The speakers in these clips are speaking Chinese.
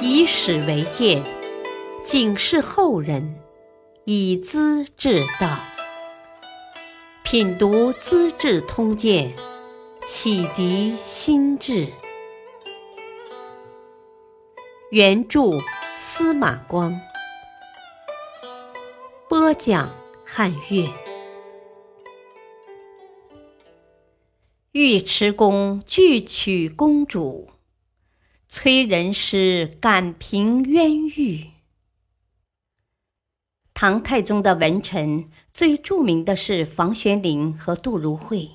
以史为鉴，警示后人，以资治道。品读《资治通鉴》，启迪心智。原著司马光，播讲汉乐。尉迟恭拒娶公主。催人师感平冤狱。唐太宗的文臣最著名的是房玄龄和杜如晦。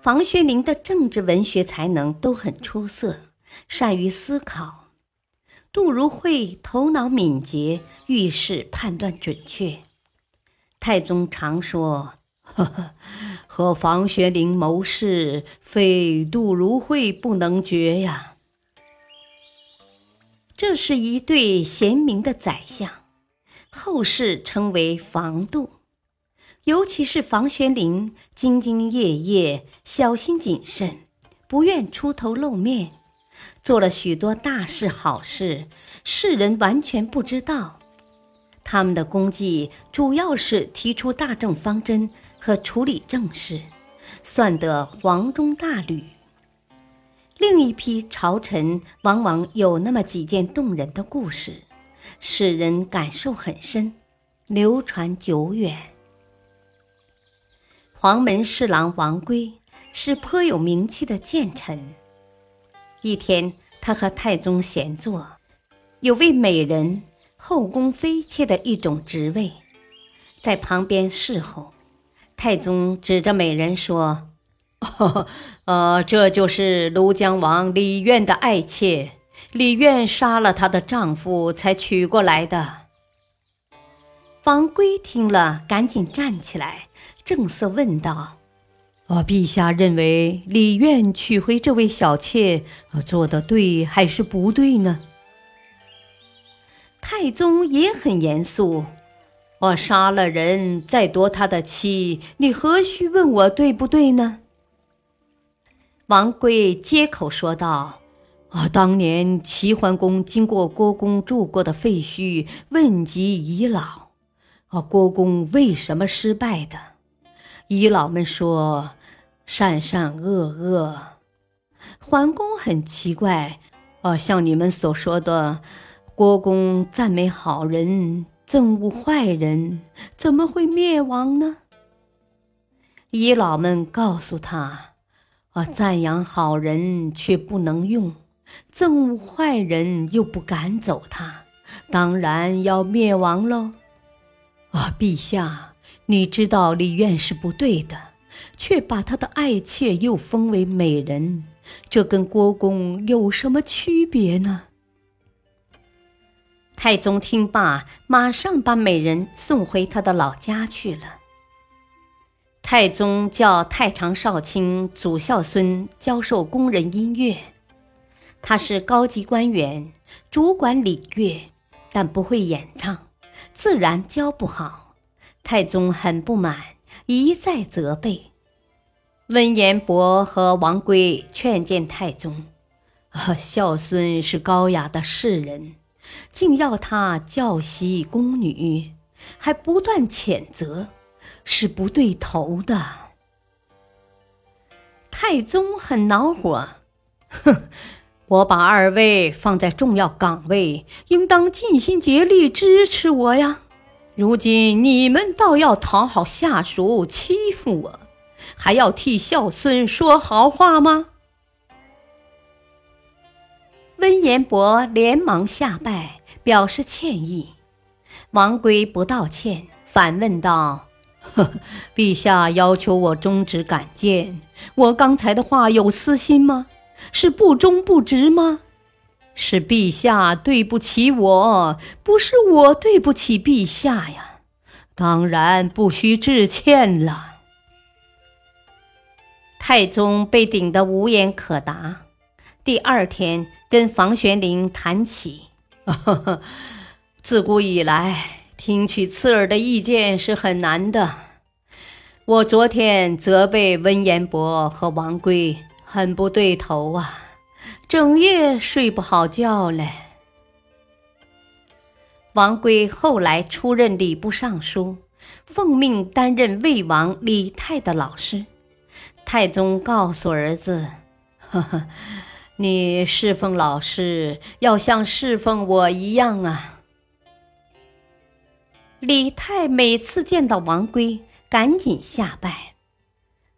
房玄龄的政治文学才能都很出色，善于思考；杜如晦头脑敏捷，遇事判断准确。太宗常说：“呵呵，和房玄龄谋事，非杜如晦不能决呀。”这是一对贤明的宰相，后世称为房杜。尤其是房玄龄，兢兢业业，小心谨慎，不愿出头露面，做了许多大事好事，世人完全不知道。他们的功绩主要是提出大政方针和处理政事，算得黄钟大吕。另一批朝臣往往有那么几件动人的故事，使人感受很深，流传久远。黄门侍郎王圭是颇有名气的谏臣。一天，他和太宗闲坐，有位美人，后宫妃妾的一种职位，在旁边侍候。太宗指着美人说。呃，这就是庐江王李渊的爱妾，李渊杀了她的丈夫才娶过来的。王圭听了，赶紧站起来，正色问道：“呃，陛下认为李渊娶回这位小妾，呃做的对还是不对呢？”太宗也很严肃：“我杀了人，再夺他的妻，你何须问我对不对呢？”王圭接口说道：“啊，当年齐桓公经过郭公住过的废墟，问及遗老，啊，郭公为什么失败的？遗老们说：善善恶恶。桓公很奇怪，啊，像你们所说的，郭公赞美好人，憎恶坏人，怎么会灭亡呢？遗老们告诉他。”啊，赞扬好人却不能用，憎恶坏人又不赶走他，当然要灭亡喽！啊，陛下，你知道李渊是不对的，却把他的爱妾又封为美人，这跟郭公有什么区别呢？太宗听罢，马上把美人送回他的老家去了。太宗叫太常少卿祖孝孙教授宫人音乐，他是高级官员，主管礼乐，但不会演唱，自然教不好。太宗很不满，一再责备。温彦博和王圭劝谏太宗：“啊，孝孙是高雅的士人，竟要他教习宫女，还不断谴责。”是不对头的。太宗很恼火，哼！我把二位放在重要岗位，应当尽心竭力支持我呀。如今你们倒要讨好下属，欺负我，还要替孝孙说好话吗？温彦博连忙下拜，表示歉意。王圭不道歉，反问道。呵，陛下要求我终止敢谏，我刚才的话有私心吗？是不忠不直吗？是陛下对不起我，不是我对不起陛下呀！当然不需致歉了。太宗被顶得无言可答。第二天跟房玄龄谈起，自古以来。听取刺耳的意见是很难的。我昨天责备温彦博和王圭很不对头啊，整夜睡不好觉嘞。王圭后来出任礼部尚书，奉命担任魏王李泰的老师。太宗告诉儿子：“呵呵，你侍奉老师要像侍奉我一样啊。”李泰每次见到王圭，赶紧下拜。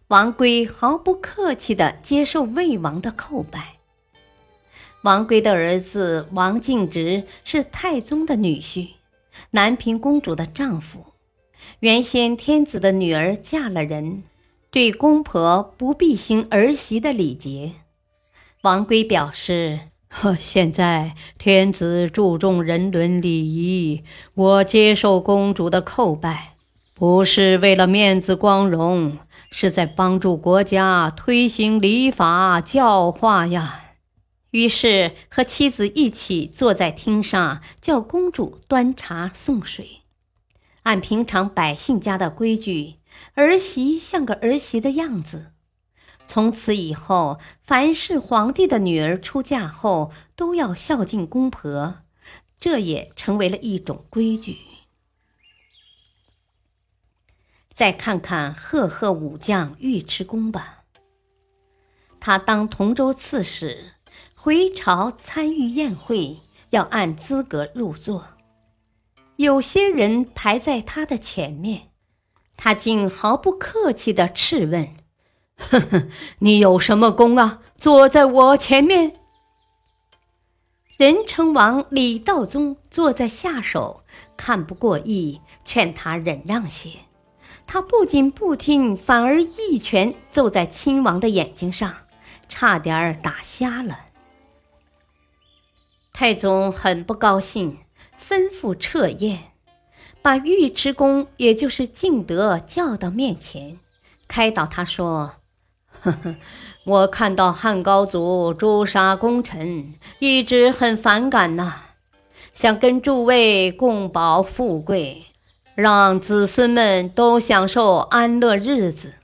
王圭毫不客气地接受魏王的叩拜。王圭的儿子王敬直是太宗的女婿，南平公主的丈夫。原先天子的女儿嫁了人，对公婆不必行儿媳的礼节。王圭表示：“，现在天子注重人伦礼仪，我接受公主的叩拜，不是为了面子光荣，是在帮助国家推行礼法教化呀。”于是和妻子一起坐在厅上，叫公主端茶送水。按平常百姓家的规矩，儿媳像个儿媳的样子。从此以后，凡是皇帝的女儿出嫁后，都要孝敬公婆，这也成为了一种规矩。再看看赫赫武将尉迟恭吧，他当同州刺史。回朝参与宴会，要按资格入座。有些人排在他的前面，他竟毫不客气地斥问：“呵呵，你有什么功啊？坐在我前面？”仁成王李道宗坐在下手，看不过意，劝他忍让些。他不仅不听，反而一拳揍在亲王的眼睛上，差点儿打瞎了。太宗很不高兴，吩咐撤宴，把尉迟恭，也就是敬德叫到面前，开导他说：“呵呵，我看到汉高祖诛杀功臣，一直很反感呐，想跟诸位共保富贵，让子孙们都享受安乐日子。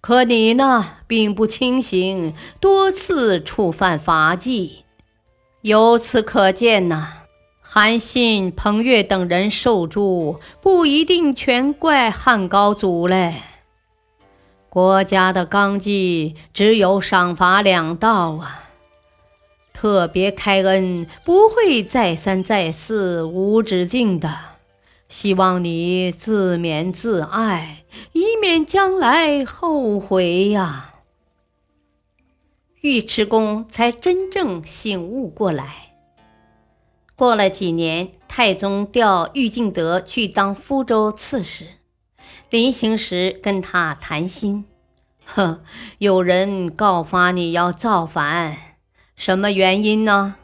可你呢，并不清醒，多次触犯法纪。”由此可见呐，韩信、彭越等人受诛，不一定全怪汉高祖嘞。国家的纲纪只有赏罚两道啊，特别开恩不会再三再四、无止境的。希望你自勉自爱，以免将来后悔呀。尉迟恭才真正醒悟过来。过了几年，太宗调尉敬德去当福州刺史，临行时跟他谈心：“呵，有人告发你要造反，什么原因呢？”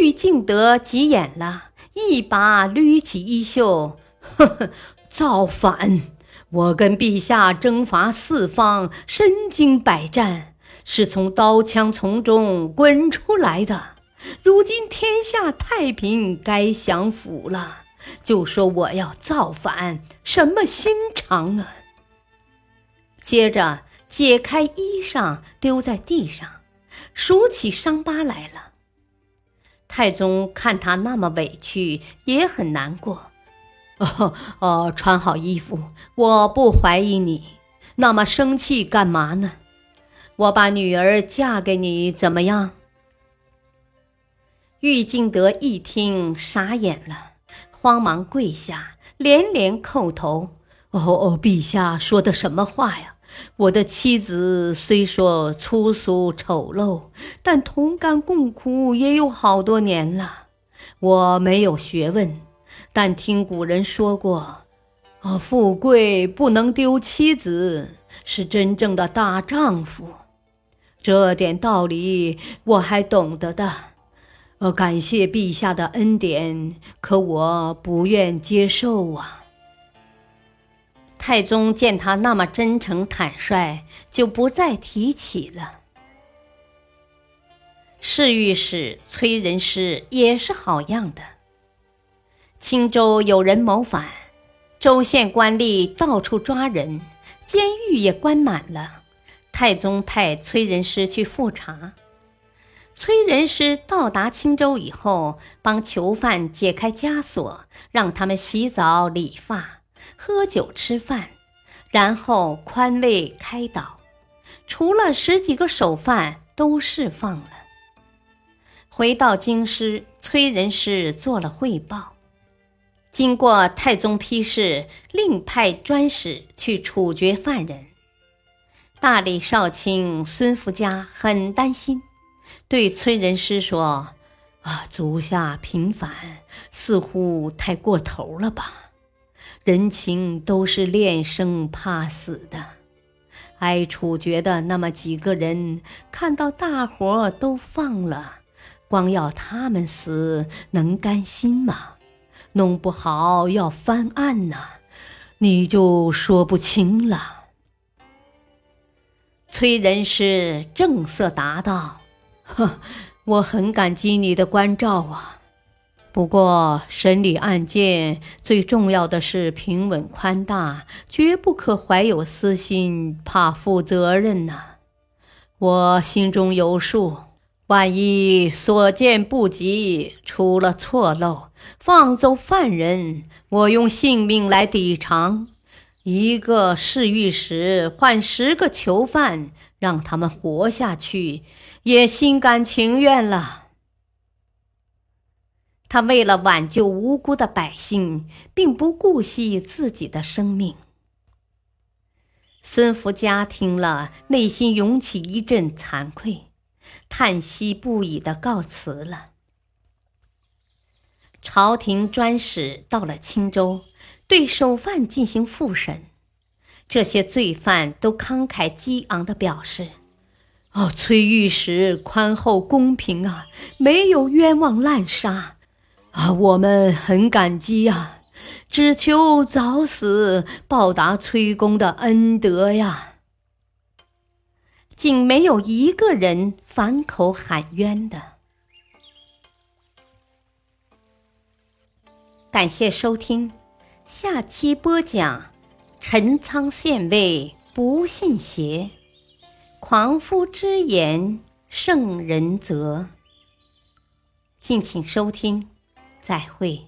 玉敬德急眼了，一把捋起衣袖：“呵呵，造反！我跟陛下征伐四方，身经百战。”是从刀枪丛中滚出来的。如今天下太平，该享福了，就说我要造反，什么心肠啊？接着解开衣裳丢在地上，数起伤疤来了。太宗看他那么委屈，也很难过。哦 哦，穿好衣服，我不怀疑你，那么生气干嘛呢？我把女儿嫁给你怎么样？玉敬德一听傻眼了，慌忙跪下，连连叩头：“哦哦，陛下说的什么话呀？我的妻子虽说粗俗丑陋，但同甘共苦也有好多年了。我没有学问，但听古人说过，啊，富贵不能丢妻子，是真正的大丈夫。”这点道理我还懂得的，呃，感谢陛下的恩典，可我不愿接受啊。太宗见他那么真诚坦率，就不再提起了。侍御史崔仁师也是好样的。青州有人谋反，州县官吏到处抓人，监狱也关满了。太宗派崔仁师去复查，崔仁师到达青州以后，帮囚犯解开枷锁，让他们洗澡、理发、喝酒、吃饭，然后宽慰开导，除了十几个首犯都释放了。回到京师，崔仁师做了汇报。经过太宗批示，另派专使去处决犯人。大理少卿孙福家很担心。对崔仁师说：“啊，足下平反似乎太过头了吧？人情都是恋生怕死的，挨处决的那么几个人，看到大伙都放了，光要他们死，能甘心吗？弄不好要翻案呢，你就说不清了。”崔仁师正色答道。呵，我很感激你的关照啊。不过审理案件最重要的是平稳宽大，绝不可怀有私心，怕负责任呐。我心中有数，万一所见不及，出了错漏，放走犯人，我用性命来抵偿。一个侍御史换十个囚犯，让他们活下去，也心甘情愿了。他为了挽救无辜的百姓，并不顾惜自己的生命。孙福家听了，内心涌起一阵惭愧，叹息不已的告辞了。朝廷专使到了青州。对首犯进行复审，这些罪犯都慷慨激昂地表示：“哦，崔御史宽厚公平啊，没有冤枉滥杀，啊，我们很感激呀，只求早死，报答崔公的恩德呀。”竟没有一个人反口喊冤的。感谢收听。下期播讲：陈仓县尉不信邪，狂夫之言圣人责。敬请收听，再会。